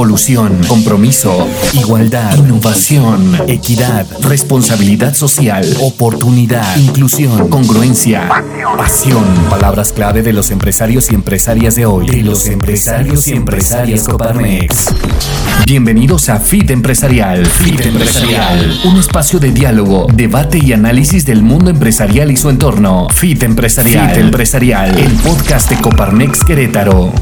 evolución, compromiso, igualdad, innovación, equidad, responsabilidad social, oportunidad, inclusión, congruencia, pasión. Palabras clave de los empresarios y empresarias de hoy. De los empresarios y empresarias Coparmex. Bienvenidos a Fit Empresarial. Fit Empresarial. Un espacio de diálogo, debate y análisis del mundo empresarial y su entorno. Fit Empresarial. Fit Empresarial. El podcast de Coparmex Querétaro.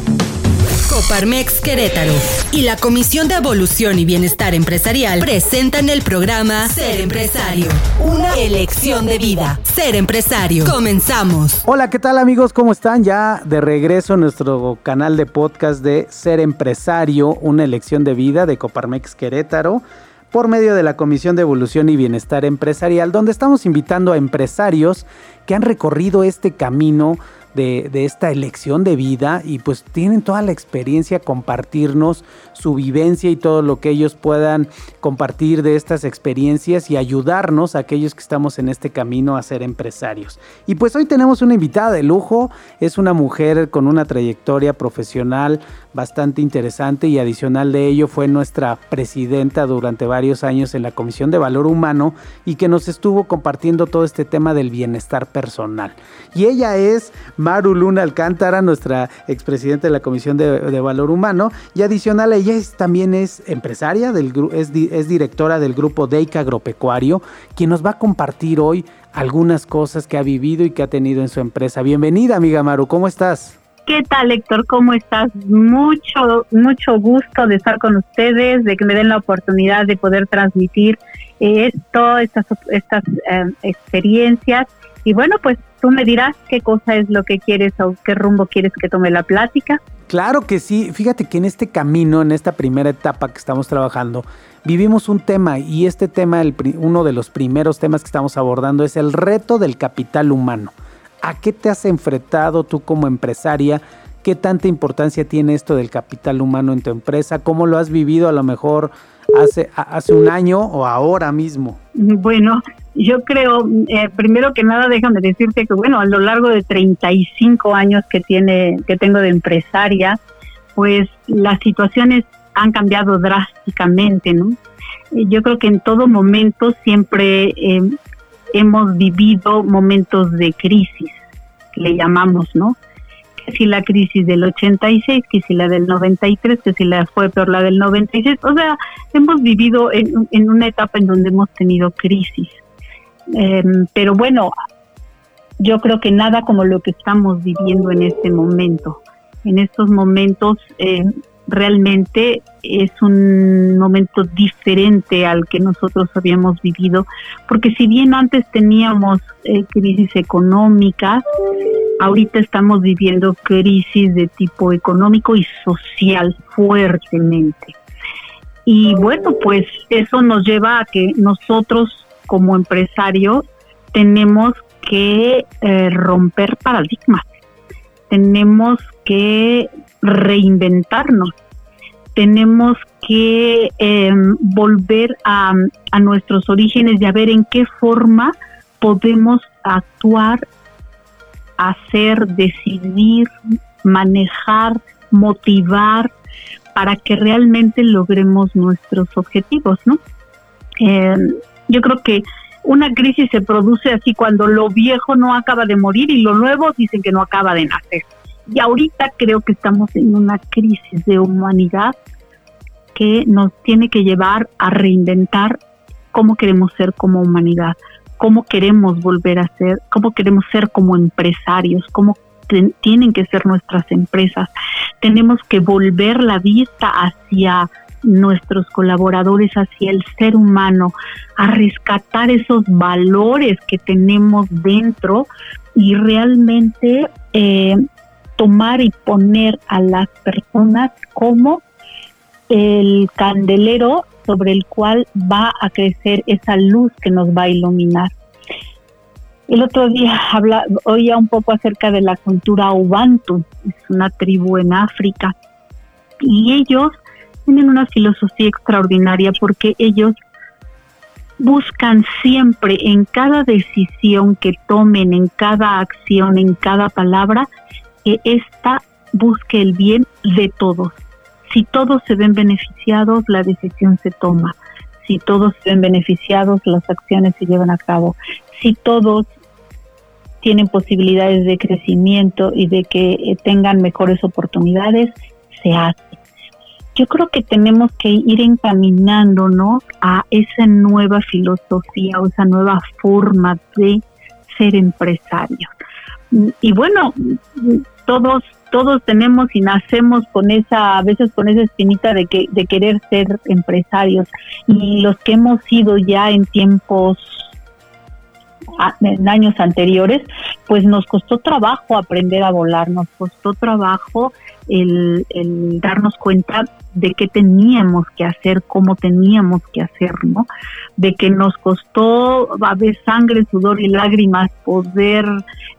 Coparmex Querétaro y la Comisión de Evolución y Bienestar Empresarial presentan el programa Ser Empresario, una elección de vida. Ser empresario. Comenzamos. Hola, ¿qué tal amigos? ¿Cómo están? Ya de regreso a nuestro canal de podcast de Ser Empresario, una elección de vida de Coparmex Querétaro por medio de la Comisión de Evolución y Bienestar Empresarial, donde estamos invitando a empresarios que han recorrido este camino de, esta elección de vida y pues tienen toda la experiencia compartirnos su vivencia y todo lo que ellos puedan compartir de estas experiencias y ayudarnos a aquellos que estamos en este camino a ser empresarios. Y pues hoy tenemos una invitada de lujo, es una mujer con una trayectoria profesional bastante interesante y adicional de ello fue nuestra presidenta durante varios años en la Comisión de Valor Humano y que nos estuvo compartiendo todo este tema del bienestar personal. Y ella es Maru Luna Alcántara, nuestra expresidenta de la Comisión de, Valor Humano y adicional ella también es empresaria, es, es directora del grupo Deica Agropecuario, quien nos va a compartir hoy algunas cosas que ha vivido y que ha tenido en su empresa. Bienvenida, amiga Maru, ¿cómo estás? ¿Qué tal, Héctor? ¿Cómo estás? Mucho, mucho gusto de estar con ustedes, de que me den la oportunidad de poder transmitir esto, estas, estas eh, experiencias. Y bueno, pues tú me dirás qué cosa es lo que quieres o qué rumbo quieres que tome la plática. Claro que sí. Fíjate que en este camino, en esta primera etapa que estamos trabajando, vivimos un tema y este tema, el, uno de los primeros temas que estamos abordando es el reto del capital humano. ¿A qué te has enfrentado tú como empresaria? ¿Qué tanta importancia tiene esto del capital humano en tu empresa? ¿Cómo lo has vivido a lo mejor hace, un año o ahora mismo? Bueno, yo creo, eh, primero que nada, déjame decirte que, bueno, a lo largo de 35 años que, tiene, que tengo de empresaria, pues las situaciones han cambiado drásticamente, ¿no? Yo creo que en todo momento siempre eh, hemos vivido momentos de crisis, le llamamos, ¿no? Que si la crisis del 86, que si la del 93, que si la fue peor la del 96, o sea, hemos vivido en, una etapa en donde hemos tenido crisis. Em, pero bueno, yo creo que nada como lo que estamos viviendo en este momento. En estos momentos eh, realmente es un momento diferente al que nosotros habíamos vivido, porque si bien antes teníamos eh, crisis económicas, ahorita estamos viviendo crisis de tipo económico y social fuertemente. Y bueno, pues eso nos lleva a que nosotros como empresarios tenemos que eh, romper paradigmas, tenemos que reinventarnos, tenemos que em, volver a, a nuestros orígenes y a ver en qué forma podemos actuar, hacer, decidir, manejar, motivar para que realmente logremos nuestros objetivos, ¿no? Eh, yo creo que una crisis se produce así cuando lo viejo no acaba de morir y lo nuevo dicen que no acaba de nacer. Y ahorita creo que estamos en una crisis de humanidad que nos tiene que llevar a reinventar cómo queremos ser como humanidad, cómo queremos volver a ser, cómo queremos ser como empresarios, cómo tienen que ser nuestras empresas. Tenemos que volver la vista hacia nuestros colaboradores hacia el ser humano, a rescatar esos valores que tenemos dentro y realmente eh, tomar y poner a las personas como el candelero sobre el cual va a crecer esa luz que nos va a iluminar. El otro día habla, oía un poco acerca de la cultura Ubantu, es una tribu en África, y ellos tienen una filosofía extraordinaria porque ellos buscan siempre en cada decisión que tomen, en cada acción, en cada palabra, que ésta busque el bien de todos. Si todos se ven beneficiados, la decisión se toma. Si todos se ven beneficiados, las acciones se llevan a cabo. Si todos tienen posibilidades de crecimiento y de que eh, tengan mejores oportunidades, se hace. Yo creo que tenemos que ir encaminándonos a esa nueva filosofía o esa nueva forma de ser empresario. Y bueno, todos todos tenemos y nacemos con esa a veces con esa espinita de que de querer ser empresarios. Y los que hemos sido ya en tiempos en años anteriores, pues nos costó trabajo aprender a volar, nos costó trabajo el, darnos cuenta de qué teníamos que hacer, cómo teníamos que hacerlo, De que nos costó a ver sangre, sudor y lágrimas poder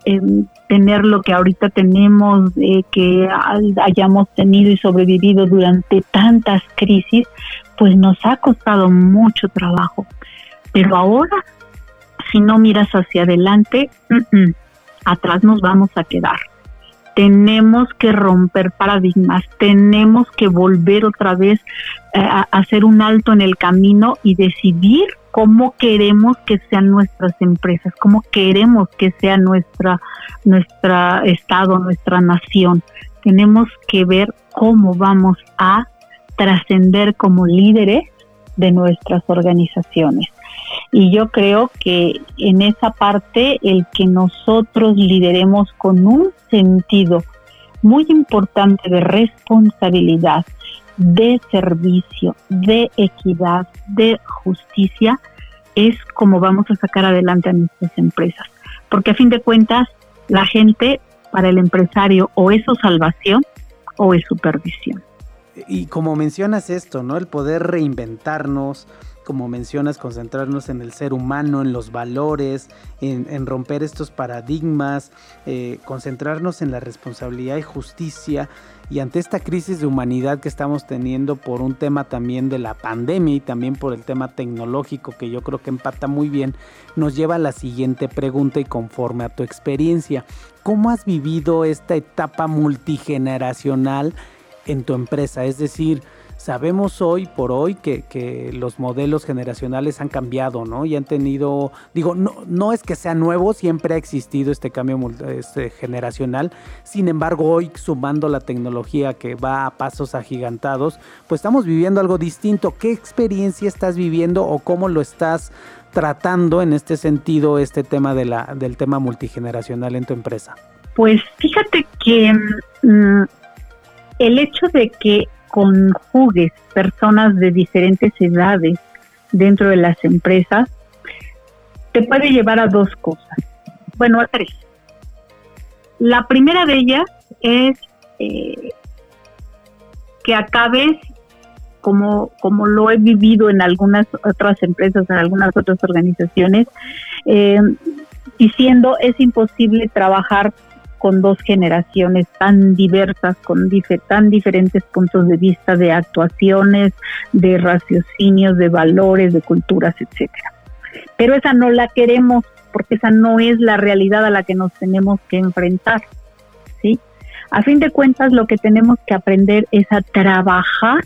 em, tener lo que ahorita tenemos, de que hayamos tenido y sobrevivido durante tantas crisis, pues nos ha costado mucho trabajo. Pero ahora si no miras hacia adelante, atrás nos vamos a quedar. Tenemos que romper paradigmas, tenemos que volver otra vez eh, a hacer un alto en el camino y decidir cómo queremos que sean nuestras empresas, cómo queremos que sea nuestra nuestra estado, nuestra nación. Tenemos que ver cómo vamos a trascender como líderes de nuestras organizaciones. Y yo creo que en esa parte el que nosotros lideremos con un sentido muy importante de responsabilidad, de servicio, de equidad, de justicia, es como vamos a sacar adelante a nuestras empresas. Porque a fin de cuentas, la gente para el empresario o es su salvación o es su perdición. Y como mencionas esto, ¿no? El poder reinventarnos, como mencionas, concentrarnos en el ser humano, en los valores, en, romper estos paradigmas, eh, concentrarnos en la responsabilidad y justicia. Y ante esta crisis de humanidad que estamos teniendo por un tema también de la pandemia y también por el tema tecnológico que yo creo que empata muy bien, nos lleva a la siguiente pregunta y conforme a tu experiencia, ¿cómo has vivido esta etapa multigeneracional en tu empresa? Es decir, Sabemos hoy por hoy que, los modelos generacionales han cambiado, ¿no? Y han tenido, digo, no, no es que sea nuevo, siempre ha existido este cambio este, generacional. Sin embargo, hoy sumando la tecnología que va a pasos agigantados, pues estamos viviendo algo distinto. ¿Qué experiencia estás viviendo o cómo lo estás tratando en este sentido este tema de la, del tema multigeneracional en tu empresa? Pues fíjate que mm, el hecho de que conjugues personas de diferentes edades dentro de las empresas, te puede llevar a dos cosas. Bueno, a tres. La primera de ellas es eh, que acabes, como, como lo he vivido en algunas otras empresas, en algunas otras organizaciones, eh, diciendo es imposible trabajar con dos generaciones tan diversas, con tan diferentes puntos de vista de actuaciones, de raciocinios, de valores, de culturas, etcétera. Pero esa no la queremos porque esa no es la realidad a la que nos tenemos que enfrentar, ¿sí? A fin de cuentas, lo que tenemos que aprender es a trabajar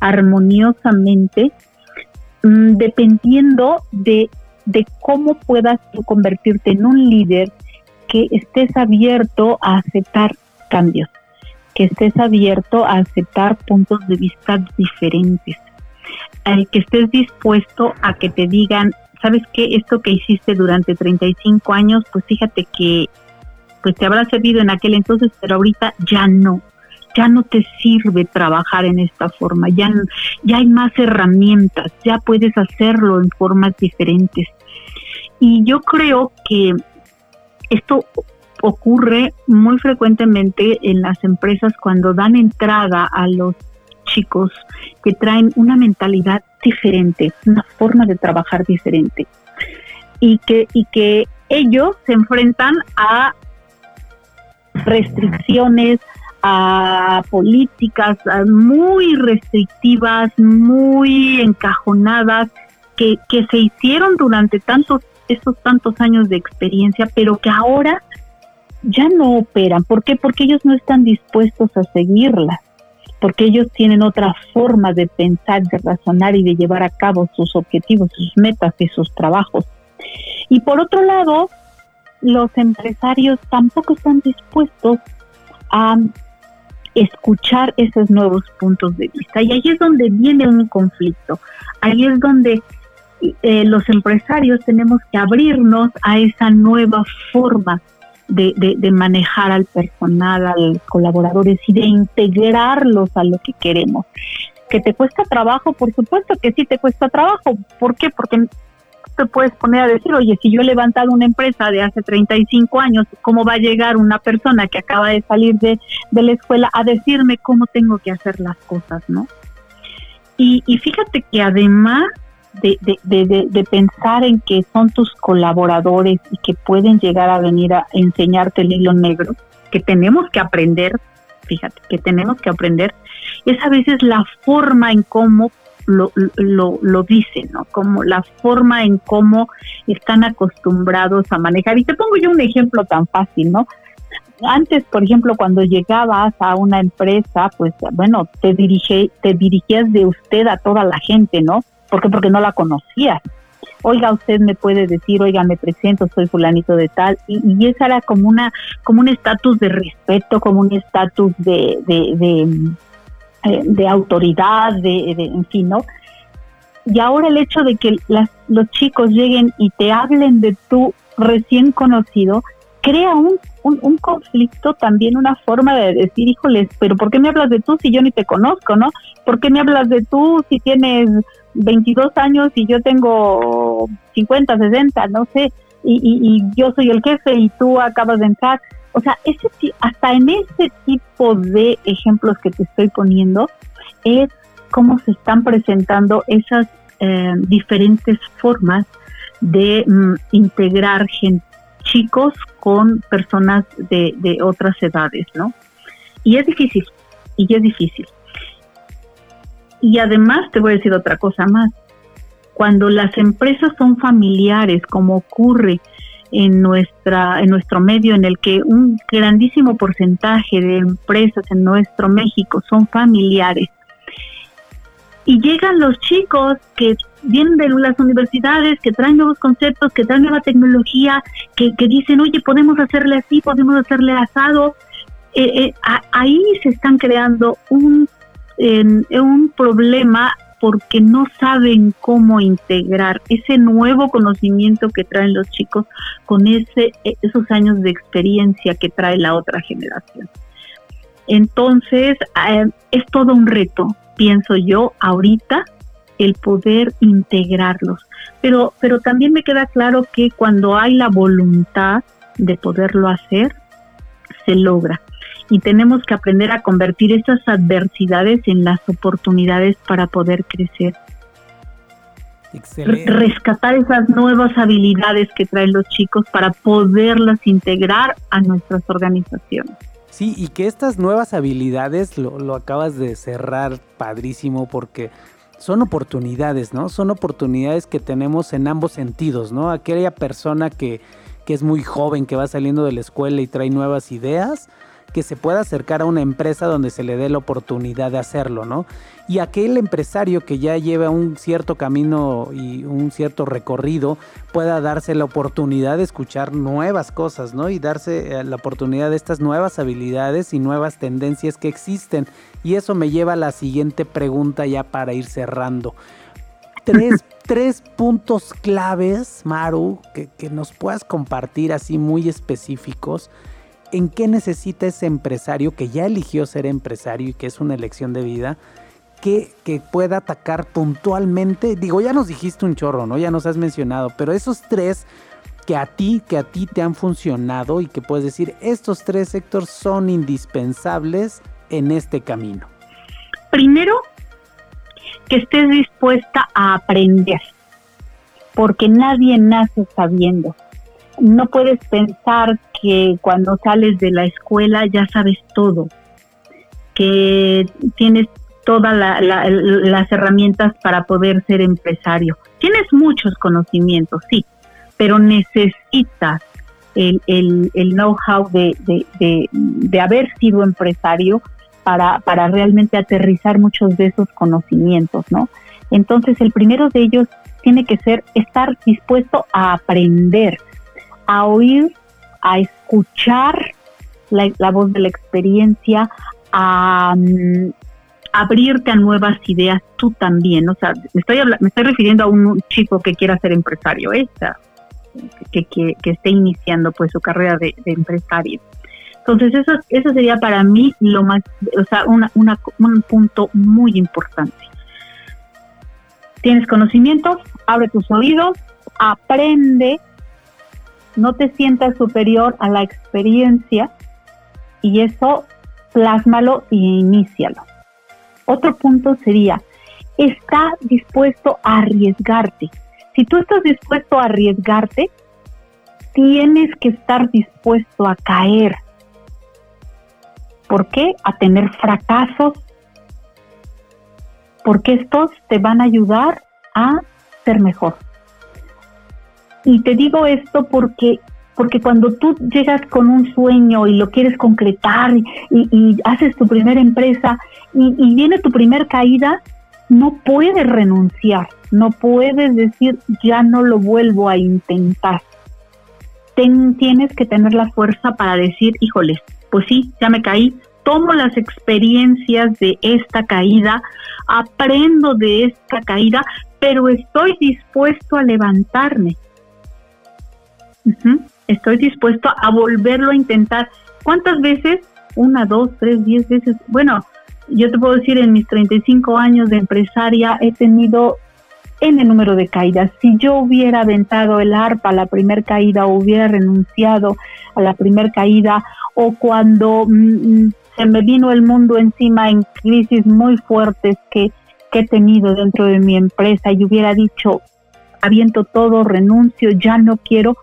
armoniosamente mm, dependiendo de, de cómo puedas convertirte en un líder que estés abierto a aceptar cambios, que estés abierto a aceptar puntos de vista diferentes, que estés dispuesto a que te digan, ¿sabes qué? Esto que hiciste durante 35 años, pues fíjate que pues te habrá servido en aquel entonces, pero ahorita ya no. Ya no te sirve trabajar en esta forma, ya, ya hay más herramientas, ya puedes hacerlo en formas diferentes. Y yo creo que esto ocurre muy frecuentemente en las empresas cuando dan entrada a los chicos que traen una mentalidad diferente, una forma de trabajar diferente. Y que, y que ellos se enfrentan a restricciones, a políticas muy restrictivas, muy encajonadas, que, que se hicieron durante tantos esos tantos años de experiencia, pero que ahora ya no operan. ¿Por qué? Porque ellos no están dispuestos a seguirlas. porque ellos tienen otra forma de pensar, de razonar y de llevar a cabo sus objetivos, sus metas y sus trabajos. Y por otro lado, los empresarios tampoco están dispuestos a escuchar esos nuevos puntos de vista. Y ahí es donde viene un conflicto. Ahí es donde eh, los empresarios tenemos que abrirnos a esa nueva forma de, de, manejar al personal, a los colaboradores y de integrarlos a lo que queremos. ¿Que te cuesta trabajo? Por supuesto que sí te cuesta trabajo. ¿Por qué? Porque te puedes poner a decir, oye, si yo he levantado una empresa de hace 35 años, ¿cómo va a llegar una persona que acaba de salir de, de la escuela a decirme cómo tengo que hacer las cosas, no? Y, y fíjate que además de, de, de, pensar en que son tus colaboradores y que pueden llegar a venir a enseñarte el hilo negro, que tenemos que aprender, fíjate, que tenemos que aprender, es a veces la forma en cómo lo, lo, lo dicen, ¿no? Como la forma en cómo están acostumbrados a manejar. Y te pongo yo un ejemplo tan fácil, ¿no? Antes, por ejemplo, cuando llegabas a una empresa, pues bueno, te dirige, te dirigías de usted a toda la gente, ¿no? ¿Por qué? Porque no la conocía. Oiga, usted me puede decir, oiga, me presento, soy fulanito de tal, y, y esa era como una, como un estatus de respeto, como un estatus de, de, eh, autoridad, de, en fin, ¿no? Y ahora el hecho de que las, los chicos lleguen y te hablen de tu recién conocido, crea un, un, un, conflicto, también una forma de decir, híjoles, pero ¿por qué me hablas de tú si yo ni te conozco, no? ¿Por qué me hablas de tú si tienes 22 años y yo tengo 50, 60, no sé, y, yo soy el jefe y tú acabas de entrar. O sea, ese, hasta en ese tipo de ejemplos que te estoy poniendo es cómo se están presentando esas eh, diferentes formas de mm, integrar chicos con personas de, de otras edades, ¿no? Y es difícil, y es difícil. Y además te voy a decir otra cosa más. Cuando las empresas son familiares, como ocurre en nuestra en nuestro medio en el que un grandísimo porcentaje de empresas en nuestro México son familiares y llegan los chicos que vienen de las universidades, que traen nuevos conceptos, que traen nueva tecnología, que, que dicen, oye, podemos hacerle así, podemos hacerle asado. Eh, eh, ahí se están creando un en, un problema porque no saben cómo integrar ese nuevo conocimiento que traen los chicos con ese, esos años de experiencia que trae la otra generación. Entonces, es todo un reto, pienso yo, ahorita, el poder integrarlos. Pero, pero también me queda claro que cuando hay la voluntad de poderlo hacer, se logra y tenemos que aprender a convertir esas adversidades en las oportunidades para poder crecer. Rescatar esas nuevas habilidades que traen los chicos para poderlas integrar a nuestras organizaciones. Sí, y que estas nuevas habilidades, lo, lo acabas de cerrar padrísimo porque son oportunidades, ¿no? Son oportunidades que tenemos en ambos sentidos, ¿no? Aquella persona que, que es muy joven, que va saliendo de la escuela y trae nuevas ideas, que se pueda acercar a una empresa donde se le dé la oportunidad de hacerlo, ¿no? Y aquel empresario que ya lleva un cierto camino y un cierto recorrido pueda darse la oportunidad de escuchar nuevas cosas, ¿no? Y darse eh, la oportunidad de estas nuevas habilidades y nuevas tendencias que existen. Y eso me lleva a la siguiente pregunta ya para ir cerrando. Tres, tres puntos claves, Maru, que, que nos puedas compartir así muy específicos en qué necesita ese empresario que ya eligió ser empresario y que es una elección de vida, que, que, pueda atacar puntualmente. Digo, ya nos dijiste un chorro, ¿no? Ya nos has mencionado, pero esos tres que a ti, que a ti te han funcionado y que puedes decir, estos tres sectores son indispensables en este camino. Primero, que estés dispuesta a aprender, porque nadie nace sabiendo no puedes pensar que cuando sales de la escuela ya sabes todo, que tienes todas las herramientas para poder ser empresario. Tienes muchos conocimientos, sí, pero necesitas el, know-how de, haber sido empresario para realmente aterrizar muchos de esos conocimientos, ¿no? Entonces, el primero de ellos tiene que ser estar dispuesto a aprender, a oír, a escuchar la, voz de la experiencia, a mm, abrirte a nuevas ideas tú también. O sea, me estoy, me estoy refiriendo a un chico que quiera ser empresario, que, que, que, esté iniciando pues su carrera de, empresario. Entonces eso, eso sería para mí lo más, o sea, una, una, un punto muy importante. Tienes conocimientos, abre tus oídos, aprende, no te sientas superior a la experiencia y eso plásmalo e inícialo. Otro punto sería, está dispuesto a arriesgarte. Si tú estás dispuesto a arriesgarte, tienes que estar dispuesto a caer. ¿Por qué? A tener fracasos. Porque estos te van a ayudar a ser mejor. Y te digo esto porque porque cuando tú llegas con un sueño y lo quieres concretar y, haces tu primera empresa y, viene tu primer caída, no puedes renunciar, no puedes decir ya no lo vuelvo a intentar. tienes que tener la fuerza para decir, híjole, pues sí, ya me caí, tomo las experiencias de esta caída, aprendo de esta caída, pero estoy dispuesto a levantarme estoy dispuesto a volverlo a intentar. ¿Cuántas veces? Una, dos, tres, diez veces. Bueno, yo te puedo decir, en mis 35 años de empresaria he tenido N número de caídas. Si yo hubiera aventado el arpa a la primera caída o hubiera renunciado a la primera caída o cuando mm, mm, se me vino el mundo encima en crisis muy fuertes que, que he tenido dentro de mi empresa y hubiera dicho, aviento todo, renuncio, ya no quiero,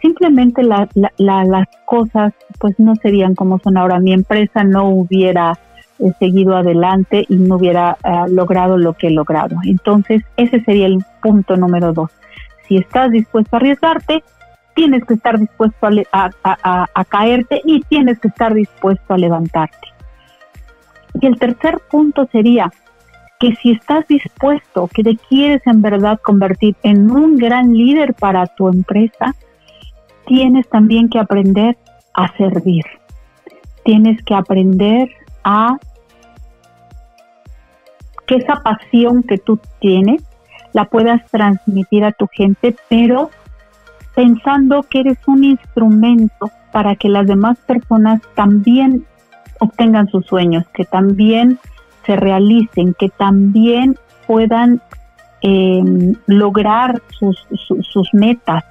simplemente las cosas pues no serían como son ahora. Mi empresa no hubiera eh, seguido adelante y no hubiera eh, logrado lo que he logrado. Entonces, ese sería el punto número dos. Si estás dispuesto a arriesgarte, tienes que estar dispuesto a, a, caerte y tienes que estar dispuesto a levantarte. Y el tercer punto sería que si estás dispuesto, que te quieres en verdad convertir en un gran líder para tu empresa, tienes también que aprender a servir. Tienes que aprender a que esa pasión que tú tienes la puedas transmitir a tu gente, pero pensando que eres un instrumento para que las demás personas también obtengan sus sueños, que también se realicen, que también puedan eh, lograr sus, sus metas,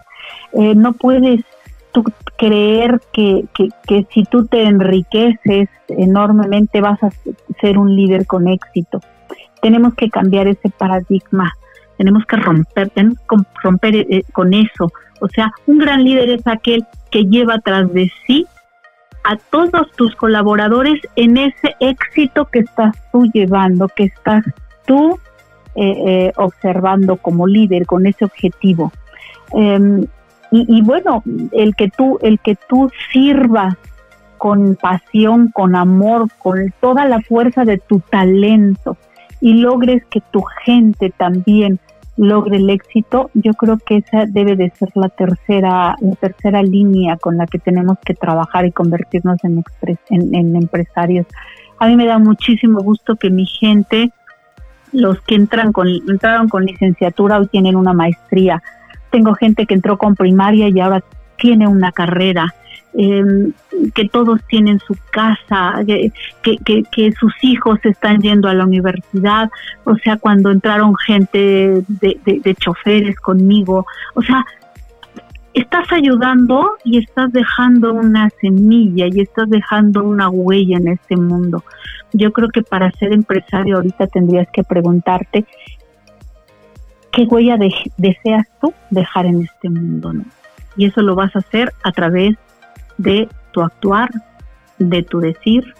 eh, no puedes tú creer que, que, si tú te enriqueces enormemente vas a ser un líder con éxito. Tenemos que cambiar ese paradigma, tenemos que romper, tenemos que romper eh, con eso. O sea, un gran líder es aquel que lleva tras de sí a todos tus colaboradores en ese éxito que estás tú llevando, que estás tú eh, observando como líder con ese objetivo. Em, y, bueno, el que tú, el que tú sirvas con pasión, con amor, con toda la fuerza de tu talento y logres que tu gente también logre el éxito, yo creo que esa debe de ser la tercera, la tercera línea con la que tenemos que trabajar y convertirnos en, en, empresarios. A mí me da muchísimo gusto que mi gente, los que entran con, entraron con licenciatura hoy tienen una maestría tengo gente que entró con primaria y ahora tiene una carrera, em, que todos tienen su casa, que, que, sus hijos están yendo a la universidad, o sea, cuando entraron gente de, de choferes conmigo, o sea, estás ayudando y estás dejando una semilla y estás dejando una huella en este mundo. Yo creo que para ser empresario ahorita tendrías que preguntarte qué huella deseas tú dejar en este mundo, ¿no? Y eso lo vas a hacer a través de tu actuar, de tu decir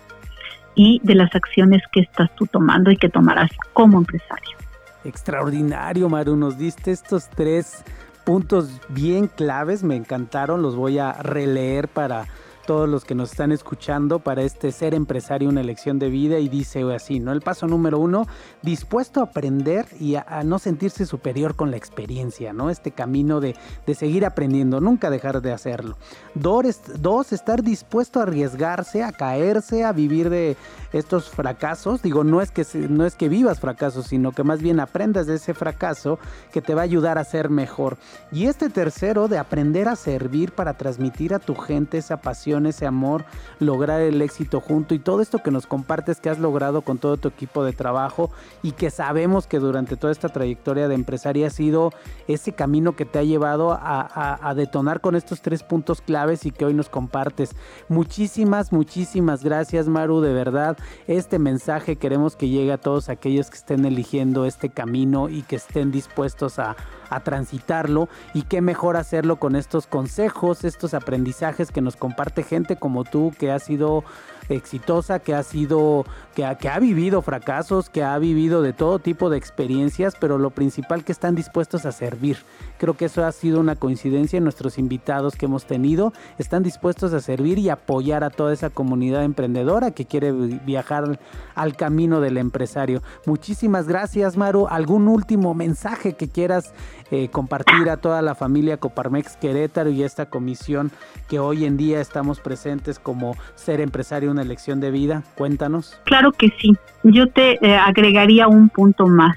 y de las acciones que estás tú tomando y que tomarás como empresario. Extraordinario, Maru, nos diste estos tres puntos bien claves, me encantaron, los voy a releer para todos los que nos están escuchando para este ser empresario, una elección de vida y dice así, ¿no? El paso número uno, dispuesto a aprender y a, no sentirse superior con la experiencia, ¿no? Este camino de, de seguir aprendiendo, nunca dejar de hacerlo. Dos, dos, estar dispuesto a arriesgarse, a caerse, a vivir de estos fracasos. Digo, no es que, no es que vivas fracasos, sino que más bien aprendas de ese fracaso que te va a ayudar a ser mejor. Y este tercero, de aprender a servir para transmitir a tu gente esa pasión, ese amor, lograr el éxito junto y todo esto que nos compartes que has logrado con todo tu equipo de trabajo y que sabemos que durante toda esta trayectoria de empresaria ha sido ese camino que te ha llevado a, detonar con estos tres puntos claves y que hoy nos compartes. Muchísimas, muchísimas gracias Maru, de verdad. Este mensaje queremos que llegue a todos aquellos que estén eligiendo este camino y que estén dispuestos a, a transitarlo y qué mejor hacerlo con estos consejos, estos aprendizajes que nos comparte gente como tú que ha sido exitosa, que ha sido, que ha, que ha vivido fracasos, que ha vivido de todo tipo de experiencias, pero lo principal que están dispuestos a servir. Creo que eso ha sido una coincidencia en nuestros invitados que hemos tenido. Están dispuestos a servir y apoyar a toda esa comunidad emprendedora que quiere viajar al camino del empresario. Muchísimas gracias, Maru. ¿Algún último mensaje que quieras eh, compartir a toda la familia Coparmex Querétaro y esta comisión que hoy en día estamos presentes como ser empresario una elección de vida? Cuéntanos. Claro que sí. Yo te eh, agregaría un punto más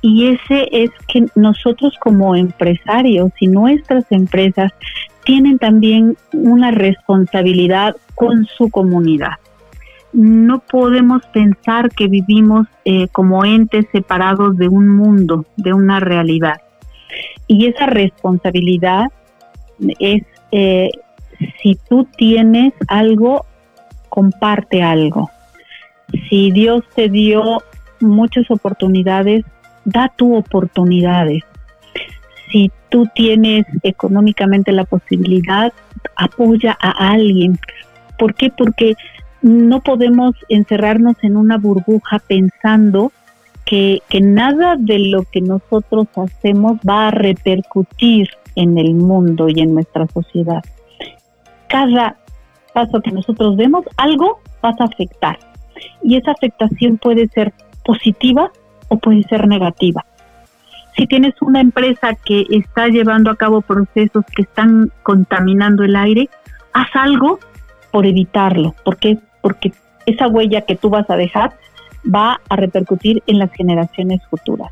y ese es que nosotros como empresarios y nuestras empresas tienen también una responsabilidad con su comunidad. No podemos pensar que vivimos eh, como entes separados de un mundo, de una realidad. Y esa responsabilidad es, eh, si tú tienes algo, comparte algo. Si Dios te dio muchas oportunidades, da tu oportunidades. Si tú tienes económicamente la posibilidad, apoya a alguien. ¿Por qué? Porque no podemos encerrarnos en una burbuja pensando que, que nada de lo que nosotros hacemos va a repercutir en el mundo y en nuestra sociedad. Cada paso que nosotros demos, algo va a afectar. Y esa afectación puede ser positiva o puede ser negativa. Si tienes una empresa que está llevando a cabo procesos que están contaminando el aire, haz algo por evitarlo, porque porque esa huella que tú vas a dejar va a repercutir en las generaciones futuras.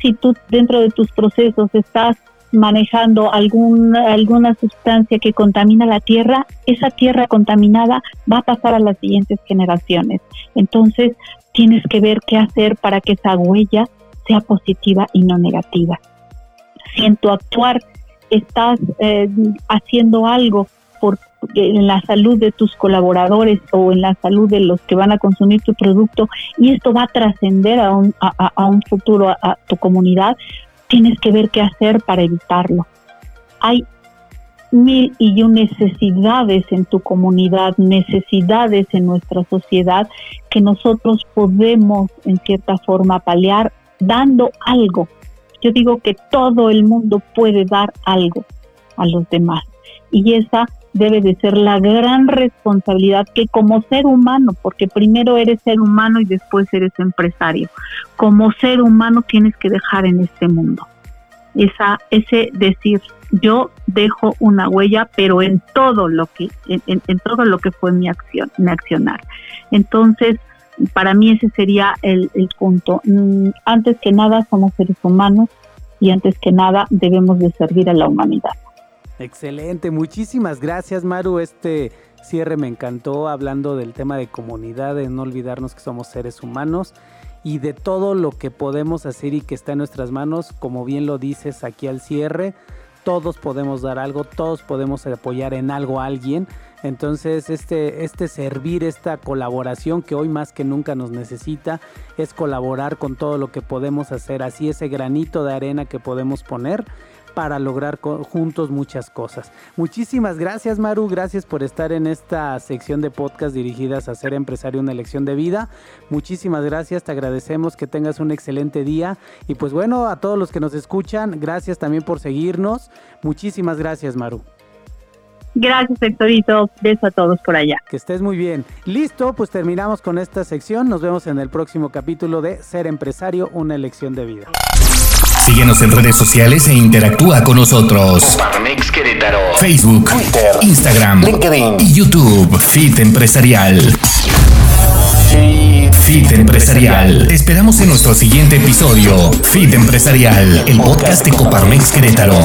Si tú dentro de tus procesos estás manejando alguna, alguna sustancia que contamina la tierra, esa tierra contaminada va a pasar a las siguientes generaciones. Entonces, tienes que ver qué hacer para que esa huella sea positiva y no negativa. Si en tu actuar estás eh, haciendo algo por en la salud de tus colaboradores o en la salud de los que van a consumir tu producto y esto va a trascender a un, a, un futuro a tu comunidad, tienes que ver qué hacer para evitarlo. Hay mil y un necesidades en tu comunidad, necesidades en nuestra sociedad que nosotros podemos en cierta forma paliar dando algo. Yo digo que todo el mundo puede dar algo a los demás y esa debe de ser la gran responsabilidad que como ser humano, porque primero eres ser humano y después eres empresario, como ser humano tienes que dejar en este mundo. Esa, ese decir, yo dejo una huella, pero en todo lo que, en, todo lo que fue mi acción, mi accionar. Entonces, para mí ese sería el, el punto. Mm, antes que nada somos seres humanos y antes que nada debemos de servir a la humanidad. Excelente, muchísimas gracias Maru. Este cierre me encantó hablando del tema de comunidad, de no olvidarnos que somos seres humanos y de todo lo que podemos hacer y que está en nuestras manos, como bien lo dices aquí al cierre, todos podemos dar algo, todos podemos apoyar en algo a alguien. Entonces, este, este servir, esta colaboración que hoy más que nunca nos necesita, es colaborar con todo lo que podemos hacer. Así ese granito de arena que podemos poner para lograr juntos muchas cosas. Muchísimas gracias Maru, gracias por estar en esta sección de podcast dirigidas a ser empresario una elección de vida. Muchísimas gracias, te agradecemos que tengas un excelente día y pues bueno, a todos los que nos escuchan, gracias también por seguirnos. Muchísimas gracias Maru. Gracias, Héctorito. Beso a todos por allá. Que estés muy bien. Listo, pues terminamos con esta sección. Nos vemos en el próximo capítulo de Ser Empresario, una elección de vida. Síguenos en redes sociales e interactúa con nosotros. Querétaro. Facebook, Twitter, Instagram, LinkedIn y YouTube. Fit Empresarial. Fit Empresarial. Te esperamos en nuestro siguiente episodio. Fit Empresarial, el podcast de Coparmex Querétaro.